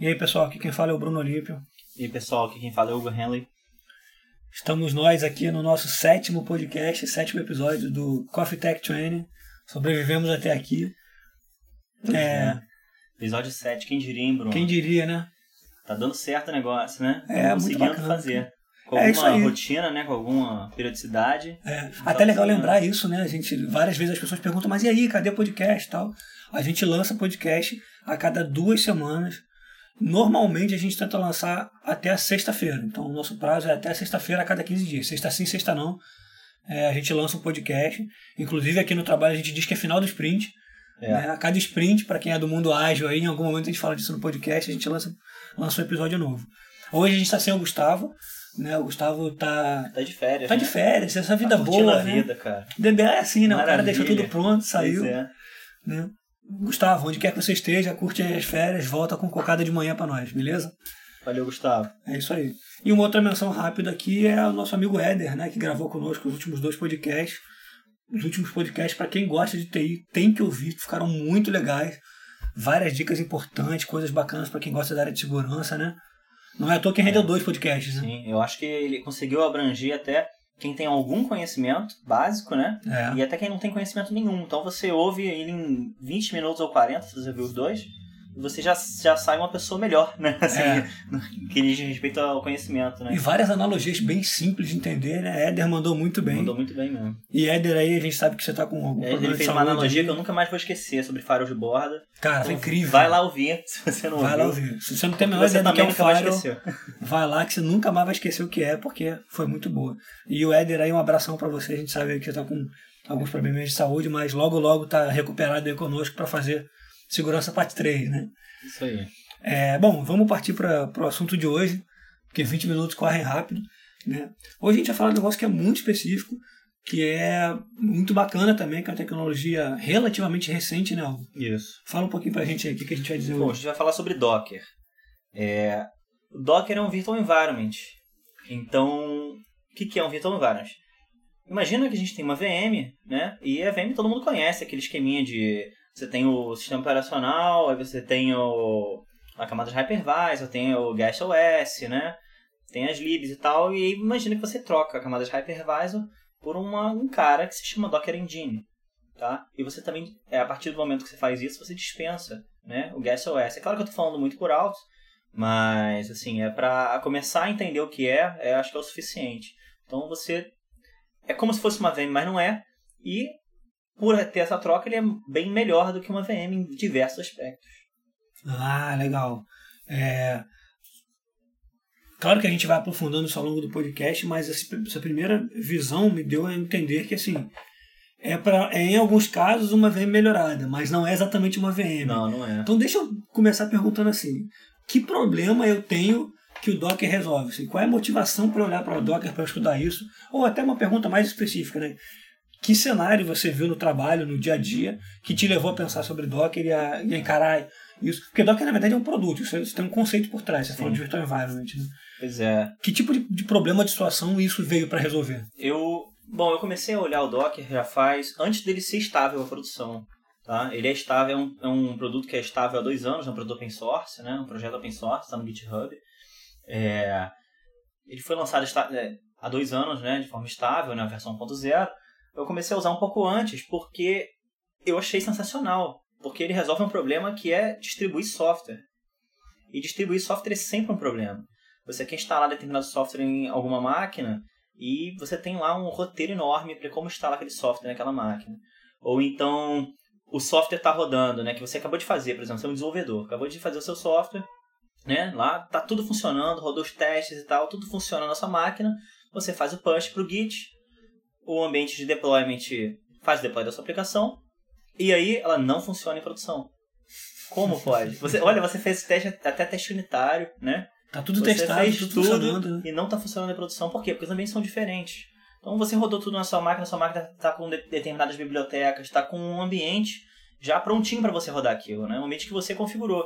E aí, pessoal, aqui quem fala é o Bruno Olímpio. E aí, pessoal, aqui quem fala é o Hugo Henley. Estamos nós aqui no nosso sétimo podcast, sétimo episódio do Coffee Tech Training. Sobrevivemos até aqui. É, Episódio 7, quem diria, hein, Bruno? quem diria, né? Tá dando certo o negócio, né? É, muito conseguindo bacana. fazer. Com É alguma rotina, né? Com alguma periodicidade. É, Tá até legal funcionando. lembrar isso, né? A gente, várias vezes as pessoas perguntam, mas e aí, cadê podcast e tal? A gente lança podcast a cada duas semanas. Normalmente a gente tenta lançar até a sexta-feira. Então o nosso prazo é até sexta-feira a cada 15 dias. Sexta sim, sexta não. É, a gente lança um podcast. Inclusive aqui no trabalho a gente diz que é final do sprint. É. né? A cada sprint, para quem é do mundo ágil aí, em algum momento a gente fala disso no podcast, a gente lança, lança um episódio novo. Hoje a gente está sem o Gustavo. Né? O Gustavo tá, Tá de férias. tá né? de férias, essa vida tá boa, a né? vida, cara. É assim, né? O cara Maravilha. deixou tudo pronto, saiu. É. Né? Gustavo, onde quer que você esteja, curte as férias, volta com cocada de manhã pra nós, beleza? Valeu, Gustavo. É isso aí. E uma outra menção rápida aqui é o nosso amigo Éder, né? Que gravou conosco os últimos dois podcasts. Os últimos podcasts, para quem gosta de TI, tem que ouvir, ficaram muito legais. Várias dicas importantes, coisas bacanas para quem gosta da área de segurança, né? Não é à toa que rendeu dois podcasts, né? Sim, eu acho que ele conseguiu abranger até quem tem algum conhecimento básico, né? É. E até quem não tem conhecimento nenhum. Então você ouve ele em 20 minutos ou 40, se você viu os dois, você já, já sai uma pessoa melhor, né? Assim, É. que diz respeito ao conhecimento, né? E várias analogias bem simples de entender, né? Éder mandou muito bem. Mandou muito bem mesmo. E Éder aí, a gente sabe que você tá com algum É, problema Ele de fez uma saúde analogia aí. que eu nunca mais vou esquecer sobre farol de borda. Cara, foi Então, incrível. Vai lá ouvir, se você não Vai lá ouviu. ouvir. Se você não tem a menor ideia do que é um nunca vai lá que você nunca mais vai esquecer o que é, porque foi muito boa. E o Éder aí, um abração pra você. A gente sabe que você tá com alguns probleminhas de saúde, mas logo, logo tá recuperado aí conosco pra fazer Segurança Parte 3, né? Isso aí. É, bom, vamos partir para o assunto de hoje, porque 20 minutos correm rápido. Né? Hoje a gente vai falar de um negócio que é muito específico, que é muito bacana também, que é uma tecnologia relativamente recente, né? Hugo? Isso. Fala um pouquinho pra gente aí o que, que a gente vai dizer Bom, a hoje. gente vai falar sobre Docker. É, Docker é um virtual environment. Então, o que, que é um virtual environment? Imagina que a gente tem uma VM, né? E a VM todo mundo conhece, aquele esqueminha de você tem o sistema operacional, aí você tem o, a camada de hypervisor, tem o Guest OS, né? Tem as libs e tal, e imagina que você troca a camada de hypervisor por uma, um cara que se chama Docker Engine, tá? E você também, é, a partir do momento que você faz isso, você dispensa, né? O Guest OS. É claro que eu tô falando muito por alto, mas, assim, é para começar a entender o que é, é, acho que é o suficiente. Então você, é como se fosse uma VM, mas não é, e por ter essa troca, ele é bem melhor do que uma VM em diversos aspectos. Ah, legal. É, Claro que a gente vai aprofundando isso ao longo do podcast, mas essa primeira visão me deu a entender que, assim, é, pra, é em alguns casos uma VM melhorada, mas não é exatamente uma VM. Não, não é. Então deixa eu começar perguntando assim: que problema eu tenho que o Docker resolve? Assim, qual é a motivação para olhar para o Docker para estudar isso? Ou até uma pergunta mais específica, né? Que cenário você viu no trabalho, no dia a dia, que te levou a pensar sobre Docker e a, e a encarar isso? Porque Docker, na verdade, é um produto, isso, isso tem um conceito por trás, você Sim. falou de Virtual Environment. Né? Pois é. Que tipo de, de problema, de situação isso veio para resolver? Eu, bom, eu comecei a olhar o Docker já faz antes dele ser estável a produção. Tá? Ele é estável, é um, é um produto que é estável há dois anos, é um produto open source, né? um projeto open source, está no GitHub. É, ele foi lançado é, há dois anos né? de forma estável, na versão 1.0. Eu comecei a usar um pouco antes porque eu achei sensacional, porque ele resolve um problema que é distribuir software. E distribuir software é sempre um problema. Você quer instalar determinado software em alguma máquina e você tem lá um roteiro enorme para como instalar aquele software naquela máquina. Ou então o software está rodando, né, que você acabou de fazer, por exemplo, você é um desenvolvedor, acabou de fazer o seu software, né, lá tá tudo funcionando, rodou os testes e tal, tudo funciona na sua máquina, você faz o push para o Git, o ambiente de deployment faz o deploy da sua aplicação, e aí ela não funciona em produção. Como pode? Você, olha, você fez teste, até teste unitário, né? Tá tudo você testado, fez tudo, tudo, e não está funcionando em produção. Por quê? Porque os ambientes são diferentes. Então você rodou tudo na sua máquina, sua máquina está com de- determinadas bibliotecas, está com um ambiente já prontinho para você rodar aquilo, né? Um ambiente que você configurou.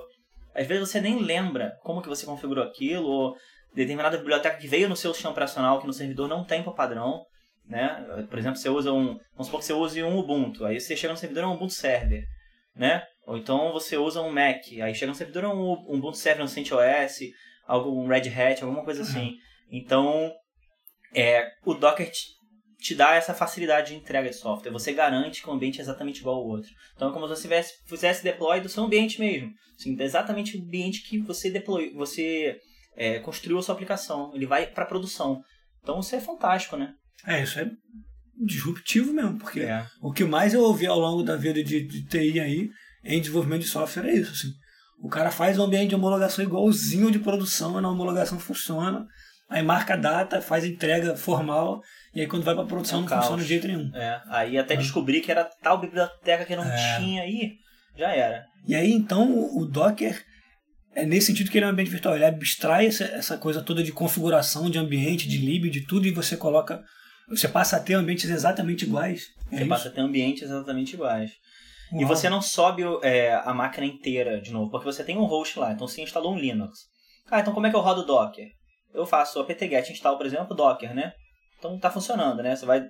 Às vezes você nem lembra como que você configurou aquilo, ou determinada biblioteca que veio no seu sistema operacional que no servidor não tem por padrão, né? Por exemplo, você usa um, vamos supor que você use um Ubuntu, aí você chega no servidor é um Ubuntu Server, né? Ou então você usa um Mac, aí chega no servidor é um, um Ubuntu Server, um CentOS, algum Red Hat, alguma coisa assim. Então, é, o Docker te, te, dá essa facilidade de entrega de software. Você garante que o ambiente é exatamente igual ao outro. Então, é como se você fizesse deploy do seu ambiente mesmo. Assim, exatamente o ambiente que você deploy, você é, construiu a sua aplicação. Ele vai para produção. Então, isso é fantástico, né? É, isso é disruptivo mesmo, porque é. o que mais eu ouvi ao longo da vida de, de TI aí em desenvolvimento de software é isso, assim. O cara faz um ambiente de homologação igualzinho de produção, na homologação funciona, aí marca a data, faz a entrega formal, e aí quando vai para produção é não caos. funciona de jeito nenhum. É, aí até é. descobrir que era tal biblioteca que não é. tinha aí, já era. E aí então o Docker é nesse sentido que ele é um ambiente virtual, ele abstrai essa, essa coisa toda de configuração de ambiente, de lib, de tudo, e você coloca você passa a ter ambientes exatamente iguais. É você isso? passa a ter ambientes exatamente iguais. Uau. E você não sobe é, a máquina inteira de novo, porque você tem um host lá, então você instalou um Linux. Ah, então como é que eu rodo o Docker? Eu faço apt-get install, por exemplo, Docker, né? Então tá funcionando, né? Você vai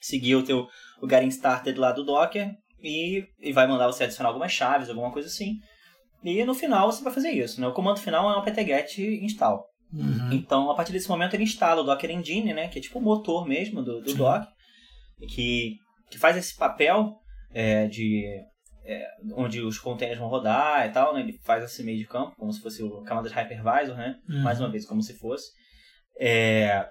seguir o teu o getting started lá do Docker e, e vai mandar você adicionar algumas chaves, alguma coisa assim. E no final você vai fazer isso, né? O comando final é um apt-get install. Uhum. Então, a partir desse momento, ele instala o Docker Engine, né, que é tipo o motor mesmo do, do Docker, que, que faz esse papel é, de é, onde os containers vão rodar e tal, né? Ele faz esse meio de campo, como se fosse o camada de hypervisor, né? Uhum. Mais uma vez, como se fosse. É,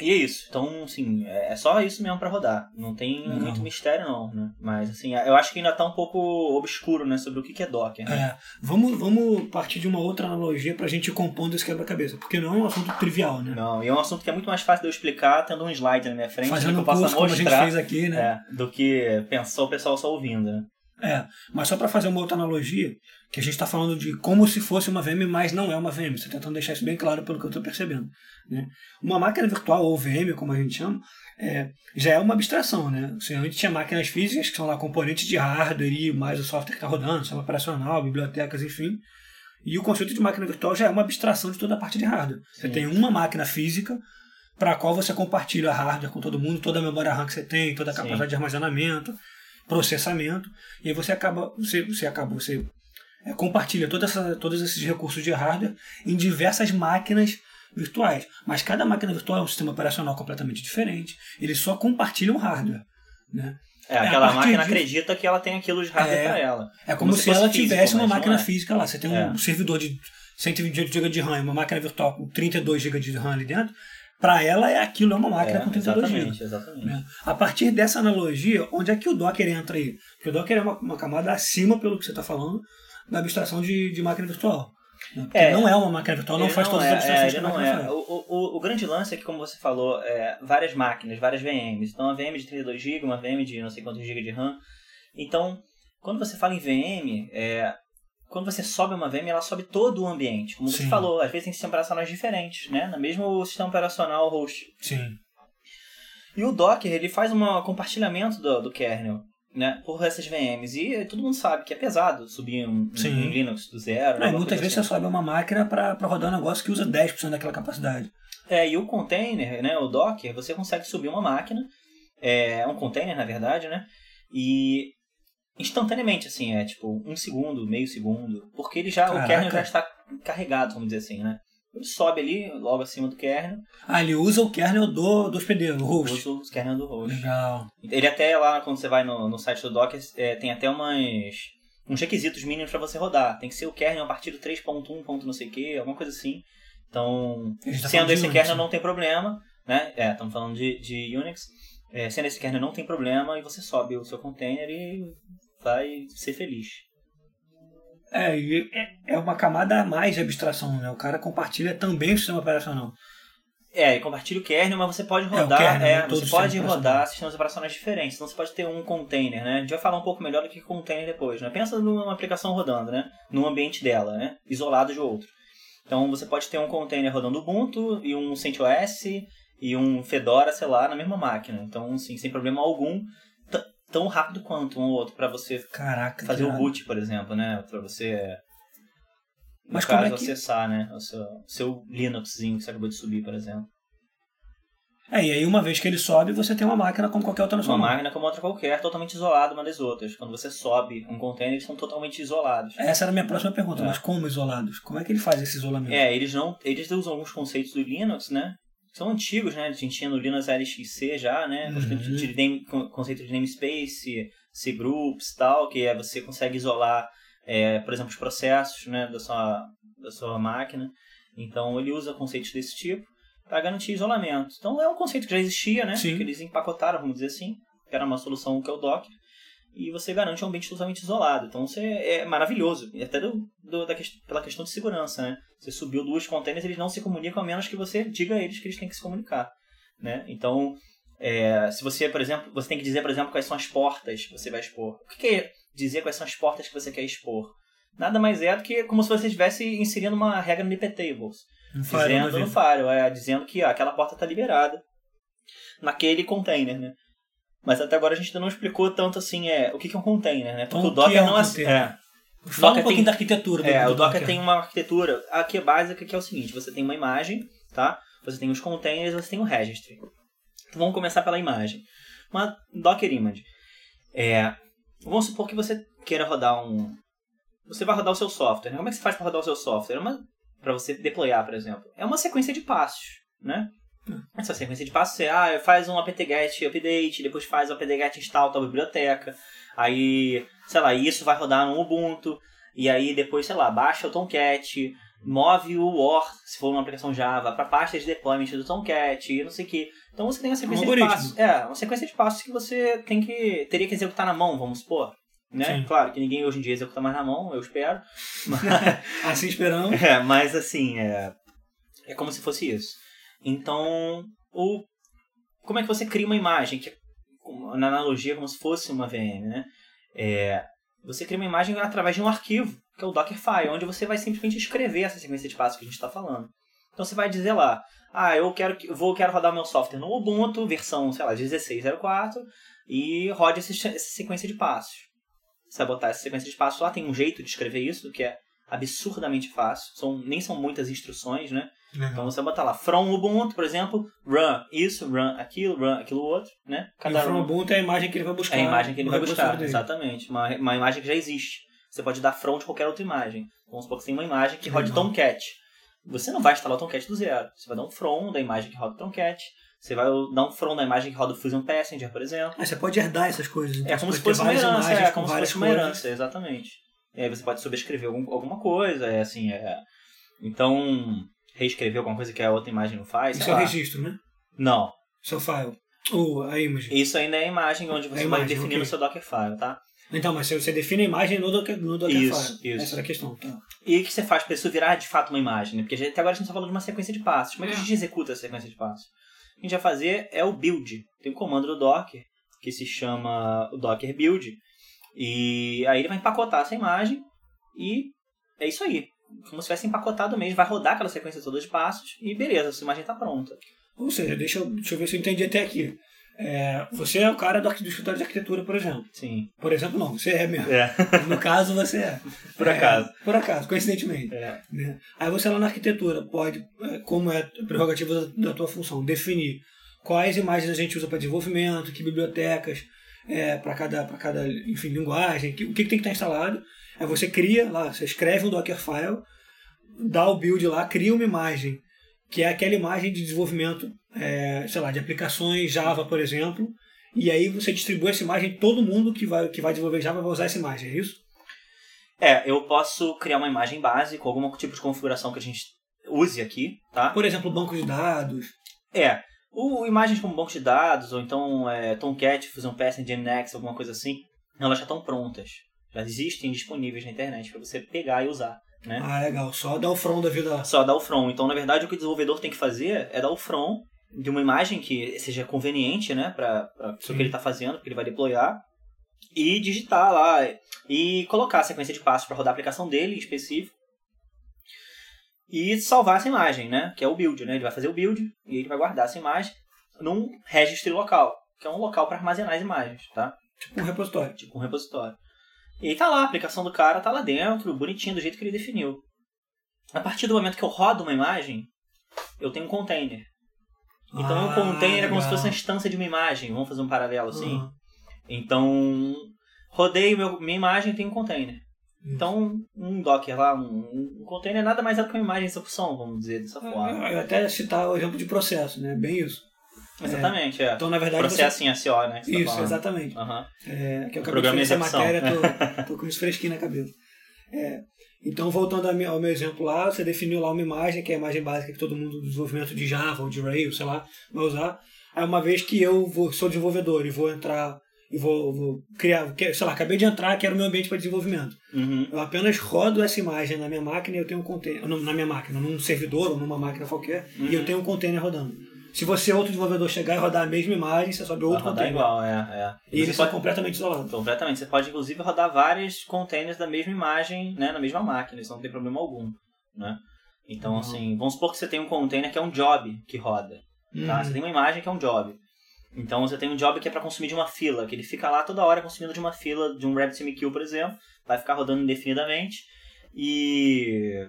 e é isso. Então, assim, é, é só isso mesmo para rodar. Não tem não. muito mistério, não, né? Mas, assim, eu acho que ainda tá um pouco obscuro, né? Sobre o que é Docker. Né? É. Vamos, vamos partir de uma outra analogia pra gente ir compondo esse quebra-cabeça. Porque não é um assunto trivial, né? Não, e é um assunto que é muito mais fácil de eu explicar tendo um slide na minha frente. Fazendo que eu possa mostrar, como a gente fez aqui, né? É, do que pensar o pessoal só ouvindo, né? É, mas só para fazer uma outra analogia, que a gente está falando de como se fosse uma VM, mas não é uma VM. Você tá tentando deixar isso bem claro pelo que eu estou percebendo. Né? Uma máquina virtual, ou VM, como a gente chama, é, já é uma abstração. Né? Você antes tinha máquinas físicas, que são lá componentes de hardware e mais o software que está rodando, sistema operacional, bibliotecas, enfim. E o conceito de máquina virtual já é uma abstração de toda a parte de hardware. Você Sim. tem uma máquina física para a qual você compartilha hardware com todo mundo, toda a memória RAM que você tem, toda a capacidade Sim. de armazenamento processamento, e aí você acaba, você, você acaba, você é, compartilha toda essa, todos esses recursos de hardware em diversas máquinas virtuais. Mas cada máquina virtual é um sistema operacional completamente diferente. Eles só compartilham hardware. Né? É, aquela é, máquina de... acredita que ela tem aquilo de hardware é, para ela. É como, como se, se ela físico, tivesse uma máquina é. física lá. Você tem um é. servidor de 128 GB de RAM e uma máquina virtual com 32 GB de RAM ali dentro para ela é aquilo, é uma máquina é, com tecnologia. Exatamente, exatamente. Né? A partir dessa analogia, onde é que o Docker entra aí? Porque o Docker é uma, uma camada acima, pelo que você está falando, da abstração de, de máquina virtual. Né? É, não é uma máquina virtual, não faz não todas as é, abstrações é, que máquina é. O, o, o, grande lance é que, como você falou, é, várias máquinas, várias VMs. Então, uma VM de 32 GB, uma VM de não sei quantos GB de RAM. Então, quando você fala em VM, é, quando você sobe uma VM, ela sobe todo o ambiente. Como Sim. você falou, às vezes tem sistemas operacionais diferentes, né? No mesmo sistema operacional host. Sim. E o Docker, ele faz um compartilhamento do, do kernel, né? Por essas VMs. E todo mundo sabe que é pesado subir um, um Linux do zero. Não, muitas vezes assim. você sobe uma máquina para rodar um negócio que usa 10% daquela capacidade. É, e o container, né? O Docker, você consegue subir uma máquina. É um container, na verdade, né? E instantaneamente, assim, é tipo um segundo, meio segundo, porque ele já, Caraca. o kernel já está carregado, vamos dizer assim, né? Ele sobe ali, logo acima do kernel. Ah, ele usa o kernel do, do hospedeiro, do host. Usa o kernel do host. Legal. Ele até lá, quando você vai no, no site do Docker, é, tem até umas uns requisitos mínimos para você rodar. Tem que ser o kernel a partir do 3.1. não sei o que, alguma coisa assim. Então, tá sendo esse kernel não tem problema, né? É, estamos falando de, de Unix. É, sendo esse kernel não tem problema e você sobe o seu container e vai ser feliz. É, é, é uma camada a mais de abstração, né? O cara compartilha também o sistema operacional. É, compartilha o kernel, mas você pode rodar, é, kernel, é, você pode rodar sistemas operacionais diferentes. Então você pode ter um container, né? A gente vai falar um pouco melhor do que container depois, né? Pensa numa aplicação rodando, né? No ambiente dela, né? Isolado de outro. Então você pode ter um container rodando Ubuntu e um CentOS e um Fedora, sei lá, na mesma máquina. Então, assim, sem problema algum, tão rápido quanto um ou outro para você Caraca, fazer o boot, por exemplo, né? Para você no Mas caso, é que- acessar, né? O seu, seu Linuxzinho que você acabou de subir, por exemplo. É, e aí uma vez que ele sobe, você tem uma máquina como qualquer outra na sua Uma mão. máquina como outra qualquer, totalmente isolada uma das outras. Quando você sobe um container, eles são totalmente isolados. Essa era a minha próxima pergunta, É. mas como isolados? Como é que ele faz esse isolamento? É, eles não. Eles usam alguns conceitos do Linux, né? São antigos, né? A gente tinha no Linux LXC já, né? Uhum. Conceito de, name, conceito de namespace, cgroups e tal, que é você consegue isolar, é, por exemplo, os processos né, da, sua, da sua máquina. Então ele usa conceitos desse tipo para garantir isolamento. Então é um conceito que já existia, né? Sim. Que eles empacotaram, vamos dizer assim, que era uma solução que é o Docker. E você garante um ambiente totalmente isolado. Então você é maravilhoso. E até do, do- da, pela questão de segurança, né? Você subiu duas containers, eles não se comunicam a menos que você diga a eles que eles têm que se comunicar. Né? Então, é, se você, por exemplo, você tem que dizer, por exemplo, quais são as portas que você vai expor. O que é dizer quais são as portas que você quer expor? Nada mais é do que como se você estivesse inserindo uma regra no IP Tables. Um Dizendo no firewall, é, dizendo que ah, aquela porta está liberada naquele container, né? Mas até agora a gente ainda não explicou tanto assim é, o que que é um container, né? Porque o o Docker que é um não é... container? é Fala um Docker pouquinho tem- da arquitetura do, é, do o Docker tem uma arquitetura aqui é básica que é o seguinte, você tem uma imagem, tá? Você tem os containers, você tem o registry. Então vamos começar pela imagem. Uma Docker image. É, vamos supor que você queira rodar um você vai rodar o seu software. né? Como é que você faz para rodar o seu software? É uma para você deployar, por exemplo. É uma sequência de passos, né? Essa sequência de passos é, ah, faz um apt-get update, depois faz o apt-get install tal biblioteca, aí, sei lá, isso vai rodar no Ubuntu, e aí depois, sei lá, baixa o Tomcat, move o OR, se for uma aplicação Java, para pasta de deployment do Tomcat, e não sei o que. Então você tem uma sequência de algoritmo. passos. É, uma sequência de passos que você tem que teria que executar na mão, vamos supor. Né? Sim. Claro que ninguém hoje em dia executa mais na mão, eu espero. Mas, Assim esperamos. é, mas assim, é, é como se fosse isso. Então, o, como é que você cria uma imagem? Que, é, na analogia, como se fosse uma VM, né? É, você cria uma imagem através de um arquivo, que é o Dockerfile, onde você vai simplesmente escrever essa sequência de passos que a gente está falando. Então você vai dizer lá, ah, eu quero que- vou quero rodar meu software no Ubuntu, versão, sei lá, 16.04, e rode esse- essa sequência de passos. Você vai botar essa sequência de passos lá, tem um jeito de escrever isso, que é absurdamente fácil. São, nem são muitas instruções, né? Então você vai botar lá, from Ubuntu, por exemplo, run isso, run aquilo, run aquilo outro, né? E o from Ubuntu é a imagem que ele vai buscar. É a imagem que ele vai buscar, exatamente. Uma, uma imagem que já existe. Você pode dar from de qualquer outra imagem. Vamos supor que você tem uma imagem que roda. Tomcat. Você não vai instalar o Tomcat do zero. Você vai dar um from da imagem que roda o Tomcat. Você vai dar um from da imagem que roda o Fusion Passenger, por exemplo. Ah, você pode herdar essas coisas. Então É como se fosse uma herança, é com como se fosse uma herança, exatamente. E aí você pode sobrescrever algum, alguma coisa, é assim, é... Então, reescrever alguma coisa que a outra imagem não faz, Isso é o lá. registro, né? Não, Seu file. Ou a image. isso ainda é a imagem onde você É a vai imagem, definir ok. no seu Dockerfile, tá? Então, mas você- você define a imagem no Docker, no Dockerfile. Isso, isso. Essa era a questão. Tá. E o que você faz para isso virar de fato uma imagem? Né? Porque até agora a gente está falando de uma sequência de passos. Como é que a gente executa essa sequência de passos? O que a gente vai fazer é o build. Tem um comando do Docker que se chama o Docker build. E aí ele vai empacotar essa imagem e é isso aí. Como se tivesse empacotado mesmo, vai rodar aquela sequência toda de passos e beleza, essa imagem está pronta. Ou seja, deixa eu, deixa eu ver se eu entendi até aqui. É, você é o cara do, do escritório de arquitetura, por exemplo. Sim. Por exemplo, não, você é mesmo. É. No caso, você é. Por acaso. É, por acaso, coincidentemente. É. né? Aí você lá na arquitetura pode, é, como é prerrogativa da, da tua função, definir quais imagens a gente usa para desenvolvimento, que bibliotecas é, para cada, pra cada enfim, linguagem, que- o que, que tem que estar instalado. Aí você cria lá, você escreve um Dockerfile, dá o build lá, cria uma imagem, que é aquela imagem de desenvolvimento, é, sei lá, de aplicações Java, por exemplo, e aí você distribui essa imagem, todo mundo que vai, que vai desenvolver Java vai usar essa imagem, é isso? É, eu posso criar uma imagem base com algum tipo de configuração que a gente use aqui, tá? Por exemplo, banco de dados. É. O, imagens como banco de dados, ou então é, Tomcat, Fusion Passenger, Nginx, alguma coisa assim, elas já estão prontas. Já existem disponíveis na internet para você pegar e usar. Né? Ah, legal. Só dá o front da vida lá. Só dar o from. Então, na verdade, o que o desenvolvedor tem que fazer é dar o from de uma imagem que seja conveniente né, para o que ele está fazendo, porque ele vai deployar, e digitar lá e colocar a sequência de passos para rodar a aplicação dele em específico. E salvar essa imagem, né? Que é o build, né? Ele vai fazer o build e ele vai guardar essa imagem num registry local, que é um local para armazenar as imagens, tá? Tipo um repositório. Tipo um repositório. E aí tá lá, a aplicação do cara tá lá dentro, bonitinho, do jeito que ele definiu. A partir do momento que eu rodo uma imagem, eu tenho um container. Então Ah, um container é como se fosse uma instância de uma imagem. Vamos fazer um paralelo assim? Uhum. Então, rodei meu, minha imagem tem um container. Então, um Docker lá, um, um container nada mais é do que uma imagem em execução, vamos dizer dessa forma. Eu ia até citar o exemplo de processo, né? Bem isso. Exatamente, é. Então, na verdade, Processo em SO, né? que você tá Isso, falando. exatamente. Aham. É, que eu acabei de essa matéria, tô, tô com isso fresquinho na cabeça. É, então, voltando ao meu, exemplo lá, você definiu lá uma imagem, que é a imagem básica que todo mundo do desenvolvimento de Java ou de Rails, sei lá, vai usar. Aí, uma vez que eu vou, sou desenvolvedor e vou entrar e vou, vou criar, sei lá, acabei de entrar, quero o meu ambiente para desenvolvimento. Uhum. Eu apenas rodo essa imagem na minha máquina e eu tenho um container, na minha máquina, num servidor ou numa máquina qualquer, e eu Uhum. tenho um container rodando. Se você, outro desenvolvedor, chegar e rodar a mesma imagem, você sobe outro container. igual, é. é. E eles são pode- completamente isolados. Completamente. Você pode, inclusive, rodar vários containers da mesma imagem, né, na mesma máquina. Isso não tem problema algum, né? Então, Uhum. assim, vamos supor que você tem um container que é um job que roda, tá? Uhum. Você tem uma imagem que é um job. Então, você tem um job que é para consumir de uma fila, que ele fica lá toda hora consumindo de uma fila, de um RabbitMQ, por exemplo. Vai ficar rodando indefinidamente. E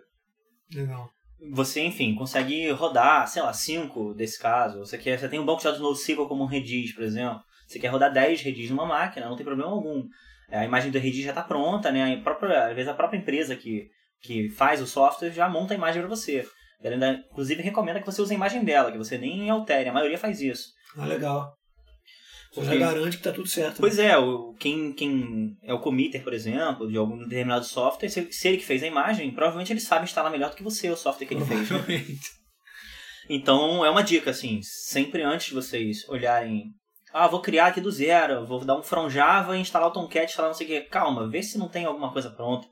Legal. Você, enfim, consegue rodar, sei lá, 5 desse caso. Você, quer, você tem um banco de dados NoSQL como um Redis, por exemplo. Você quer rodar 10 Redis numa máquina, não tem problema algum. É, A imagem do Redis já está pronta, né? A própria, às vezes a própria empresa que, que faz o software já monta a imagem para você. Ela ainda, inclusive, recomenda que você use a imagem dela, que você nem altere. A maioria faz isso. Ah, legal. Você Porque- já garante que tá tudo certo. Pois é, o, quem, quem é o committer, por exemplo, de algum determinado software, se, se ele que fez a imagem, provavelmente ele sabe instalar melhor do que você o software que ele fez. né? Então é uma dica, assim, sempre antes de vocês olharem. Ah, vou criar aqui do zero, vou dar um from Java e instalar o Tomcat, instalar não sei o que. Calma, vê se não tem alguma coisa pronta.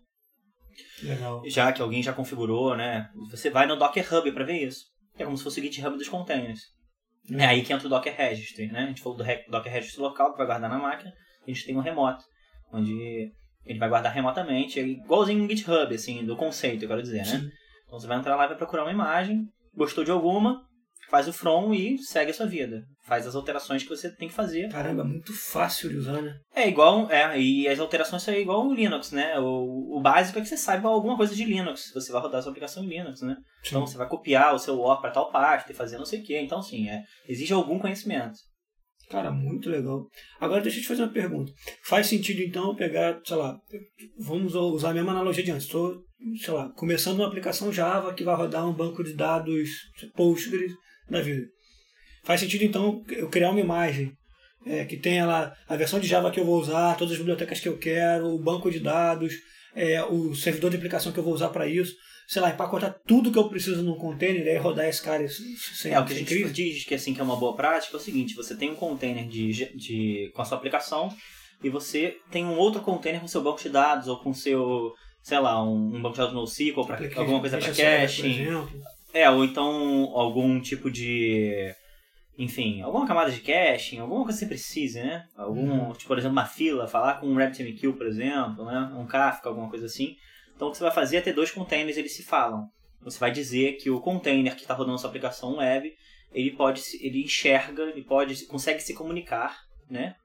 Legal. Já que alguém já configurou, né? Você vai no Docker Hub para ver isso. É como se fosse o GitHub dos containers. É aí que entra o Docker Registry, né? A gente falou do Docker Registry local, que vai guardar na máquina. A gente tem o remoto, onde ele vai guardar remotamente. É igualzinho no GitHub, assim, do conceito, eu quero dizer, né? Então você vai entrar lá e vai procurar uma imagem, gostou de alguma, faz o from e segue a sua vida. Faz as alterações que você tem que fazer. Caramba, muito fácil de usar, né? É igual, é, e as alterações são igual o Linux, né? O, o básico é que você saiba alguma coisa de Linux, você vai rodar sua aplicação em Linux, né? Então você vai copiar o seu OR para tal pasta e fazer não sei o que. Então, sim, é, exige algum conhecimento. Cara, muito legal. Agora deixa eu te fazer uma pergunta. Faz sentido então pegar, sei lá, vamos usar a mesma analogia de antes. Estou, sei lá, começando uma aplicação Java que vai rodar um banco de dados Postgres da vida. Faz sentido então eu criar uma imagem é, que tenha lá a versão de Java que eu vou usar, todas as bibliotecas que eu quero, o banco de dados, é, o servidor de aplicação que eu vou usar para isso, sei lá, empacotar tudo que eu preciso num container e rodar esse cara sem, É, o que a gente crise. diz que assim que é uma boa prática é o seguinte, você tem um container de, de, com a sua aplicação e você tem um outro container com seu banco de dados ou com seu, sei lá, um, um banco de dados NoSQL alguma coisa para caching. É, ou então algum tipo de. Enfim, alguma camada de caching, alguma coisa que você precise, né? Algum, Uhum. tipo, por exemplo, uma fila, falar com um RabbitMQ, por exemplo, né? Um Kafka, alguma coisa assim. Então o que você vai fazer é ter dois containers, eles se falam. Você vai dizer que o container que está rodando a sua aplicação web, ele pode, se- ele enxerga, ele pode, consegue se comunicar, né?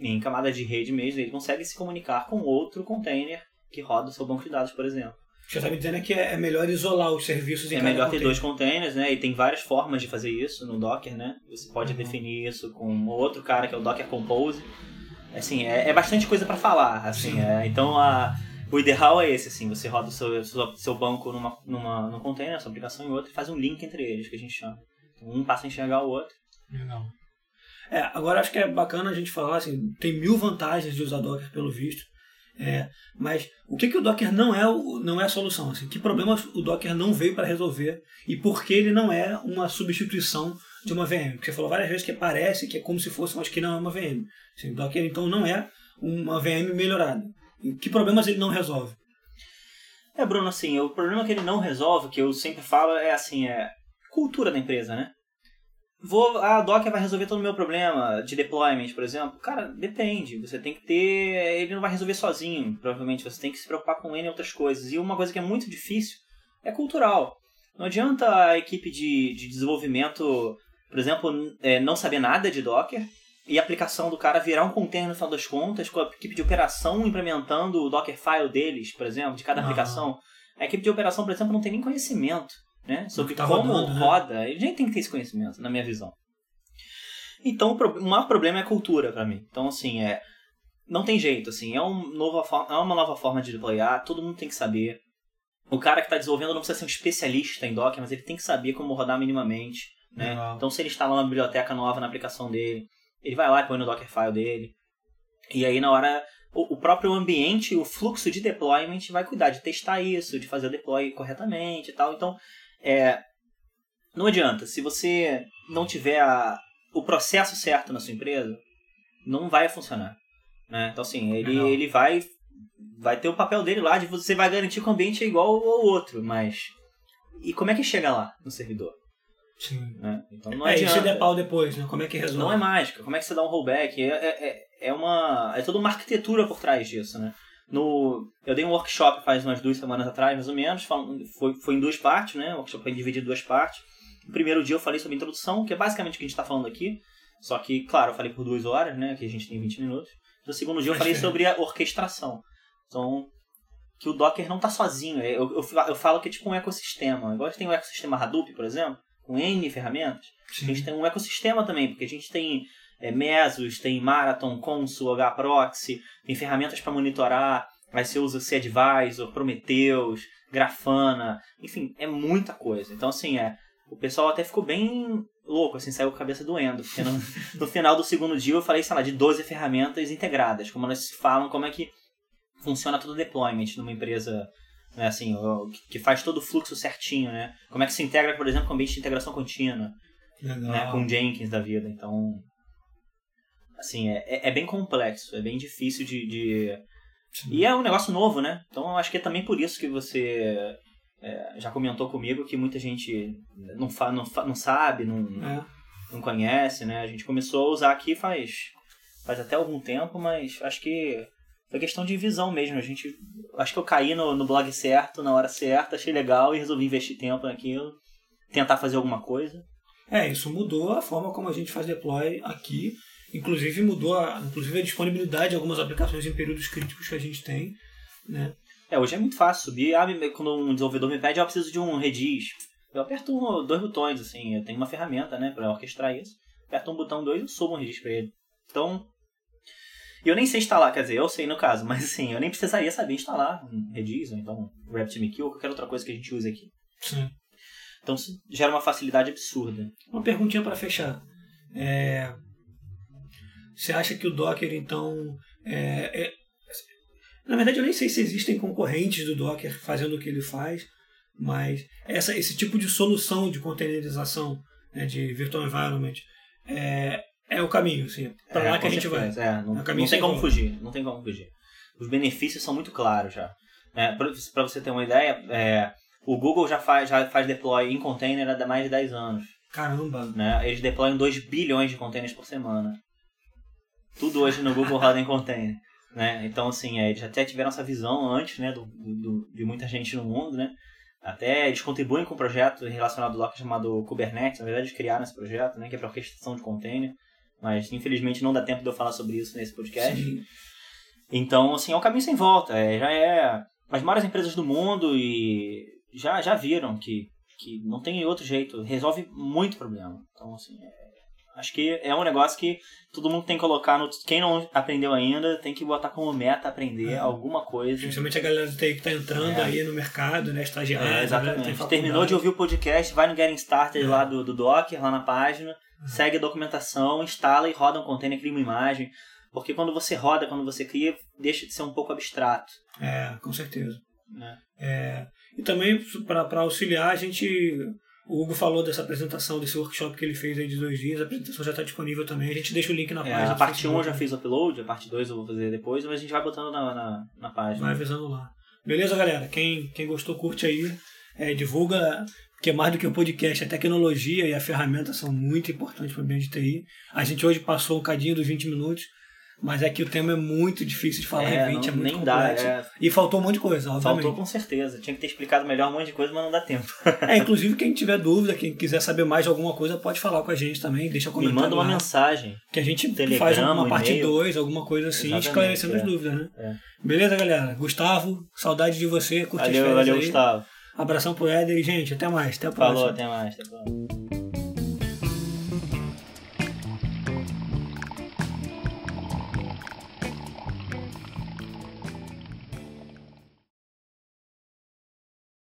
Em camada de rede mesmo, ele consegue se comunicar com outro container que roda o seu banco de dados, por exemplo. O que você está me dizendo é que é é melhor isolar os serviços em É melhor ter container. dois containers, né? E tem várias formas de fazer isso no Docker, né? Você pode Uhum. definir isso com outro cara que é o Docker Compose. Assim, é, é bastante coisa para falar, assim. Sim. é. então, a, o ideal é esse, assim. Você roda o seu, seu, seu banco numa, numa, num container, sua aplicação em outro, e faz um link entre eles, que a gente chama. Então, um passa a enxergar o outro. Legal. É, agora acho que é bacana a gente falar, assim, tem mil vantagens de usar Docker pelo visto. É, mas o que, que o Docker não é, não é a solução? Assim, que problemas o Docker não veio para resolver e por que ele não é uma substituição de uma VM? Porque você falou várias vezes que parece que é como se fosse, mas que não é uma VM. Assim, o Docker então não é uma VM melhorada. E que problemas ele não resolve? É, Bruno, assim, o problema que ele não resolve, que eu sempre falo, é assim, é cultura da empresa, né? Vou, a Docker vai resolver todo o meu problema de deployment, por exemplo. Cara, depende. Você tem que ter. Ele não vai resolver sozinho, provavelmente. Você tem que se preocupar com ele e outras coisas. E uma coisa que é muito difícil é cultural. Não adianta a equipe de, de desenvolvimento, por exemplo, n- é, não saber nada de Docker e a aplicação do cara virar um container no final das contas, com a equipe de operação implementando o Dockerfile deles, por exemplo, de cada Ah. aplicação. A equipe de operação, por exemplo, não tem nem conhecimento né, sobre tá como rodando, né? roda. Ele nem tem que ter esse conhecimento, na minha visão. Então, o maior problema é a cultura para mim. Então, assim, é não tem jeito, assim, é, um nova, fo- é uma nova forma de deployar, todo mundo tem que saber. O cara que está desenvolvendo não precisa ser um especialista em Docker, mas ele tem que saber como rodar minimamente. Né? Legal. Então, se ele instala uma biblioteca nova na aplicação dele, ele vai lá e põe no Dockerfile dele. E aí, na hora, o, o próprio ambiente, o fluxo de deployment vai cuidar de testar isso, de fazer o deploy corretamente e tal. Então, é, não adianta. Se você não tiver a- o processo certo na sua empresa, não vai funcionar. Né? Então, assim, ele, ele vai, vai ter o papel dele lá de você vai garantir que o ambiente é igual ao outro, mas. E como é que chega lá no servidor? Sim. Né? Então não é, adianta. se der pau depois, né? Como é que resolve? Não é mágica. Como é que você dá um rollback? É, é- é uma. É toda uma arquitetura por trás disso, né? No, eu dei um workshop faz umas duas semanas atrás, mais ou menos. Foi, foi em duas partes, né? O workshop foi dividido em duas partes. No primeiro dia eu falei sobre introdução, que é basicamente o que a gente está falando aqui. Só que, claro, eu falei por duas horas, né? Que a gente tem 20 minutos. No segundo dia eu falei sobre a orquestração. Então, que o Docker não está sozinho. Eu, eu, eu falo que é tipo um ecossistema. Igual a gente tem o ecossistema Hadoop, por exemplo, com N ferramentas. A Sim. gente tem um ecossistema também, porque a gente tem é, Mesos, tem Marathon, Consul, HProxy, tem ferramentas para monitorar, aí você usa C-Advisor, Prometheus, Grafana, enfim, é muita coisa. Então, assim, é, o pessoal até ficou bem louco, assim, saiu com a cabeça doendo, porque no, no final do segundo dia eu falei, sei lá, de 12 ferramentas integradas, como elas se falam, como é que funciona todo o deployment numa empresa né, assim, que faz todo o fluxo certinho, né? Como é que se integra, por exemplo, com o ambiente de integração contínua Legal. né, com Jenkins da vida. Então, assim, é, é- é bem complexo, é bem difícil de, de-. E é um negócio novo, né? Então, eu acho que é também por isso que você é, já comentou comigo que muita gente não, fa, não, fa, não sabe, não, É. não conhece, né? A gente começou a usar aqui faz, faz até algum tempo, mas acho que foi questão de visão mesmo. A gente, acho que eu caí no, no blog certo, na hora certa, achei legal e resolvi investir tempo naquilo, tentar fazer alguma coisa. É, isso mudou a forma como a gente faz deploy aqui. Inclusive mudou a, inclusive a disponibilidade de algumas aplicações em períodos críticos que a gente tem. Né? É, hoje é muito fácil subir. Ah, quando um desenvolvedor me pede, ah, eu preciso de um Redis. Eu aperto um, dois botões, assim, eu tenho uma ferramenta, né, pra orquestrar isso. Aperto um botão, dois, e subo um Redis pra ele. Então, eu nem sei instalar, quer dizer, eu sei no caso, mas assim, eu nem precisaria saber instalar um Redis, ou então um RabbitMQ, ou qualquer outra coisa que a gente use aqui. Sim. Então, isso gera uma facilidade absurda. Uma perguntinha para fechar. É, Você acha que o Docker, então. é- é- Na verdade, eu nem sei se existem concorrentes do Docker fazendo o que ele faz, mas essa, esse tipo de solução de containerização né, de virtual environment é, é o caminho. Assim, para É, lá que a gente vai. É, não, É o caminho não tem como volta. fugir, não tem como fugir. Os benefícios são muito claros já. É, para você ter uma ideia, é, o Google já faz, já faz deploy em container há mais de 10 anos. Caramba! Né? Eles deployam 2 bilhões de containers por semana. Tudo hoje no Google roda em container. Né? Então, assim, é, eles até tiveram essa visão antes né, do, do- de muita gente no mundo. Né? Até eles contribuem com um projeto relacionado ao Docker chamado Kubernetes. Na verdade, eles criaram esse projeto, né, que é para orquestração de container. Mas, infelizmente, não dá tempo de eu falar sobre isso nesse podcast. Sim. Então, assim, é um caminho sem volta. É, já é as maiores empresas do mundo e já, já viram que, que não tem outro jeito. Resolve muito problema. Então, assim, é- acho que é um negócio que todo mundo tem que colocar no... Quem não aprendeu ainda tem que botar como meta aprender É. alguma coisa. Principalmente a galera do TI que está entrando É. aí no mercado, né? Estagiário, É, tá exatamente. Terminou de ouvir o podcast, vai no Getting Started É. lá do, do Docker, lá na página, segue a documentação, instala e roda um container, cria uma imagem. Porque quando você roda, quando você cria, deixa de ser um pouco abstrato. É, com certeza. Né? É, e também para auxiliar, a gente. O Hugo falou dessa apresentação, desse workshop que ele fez aí de dois dias, a apresentação já está disponível também. A gente deixa o link na É, página. a parte 1 eu Facebook, já fiz o upload, a parte 2 eu vou fazer depois, mas a gente vai botando na, na, na página. Vai avisando lá. Beleza, galera? Quem, quem gostou, curte aí. É, divulga, porque mais do que o podcast, a tecnologia e a ferramenta são muito importantes para o ambiente de TI. A gente hoje passou um cadinho dos 20 minutos, Mas é que o tema é muito difícil de falar É, 20, não- é muito nem dá, complexo. é. E faltou um monte de coisa, obviamente. Faltou com certeza. Tinha que ter explicado melhor um monte de coisa, mas não dá tempo. É, inclusive, quem tiver dúvida, quem quiser saber mais de alguma coisa, pode falar com a gente também, deixa Me comentário manda uma lá, mensagem. que a gente Telegram, faz uma um parte e-mail. 2, alguma coisa assim, Exatamente, esclarecendo as é. dúvidas, né? É. Beleza, galera? Gustavo, saudade de você, curte as Valeu, férias valeu, aí. Gustavo. Abração pro Éder e, gente, até mais, até a próxima. Falou, até mais. Até a próxima.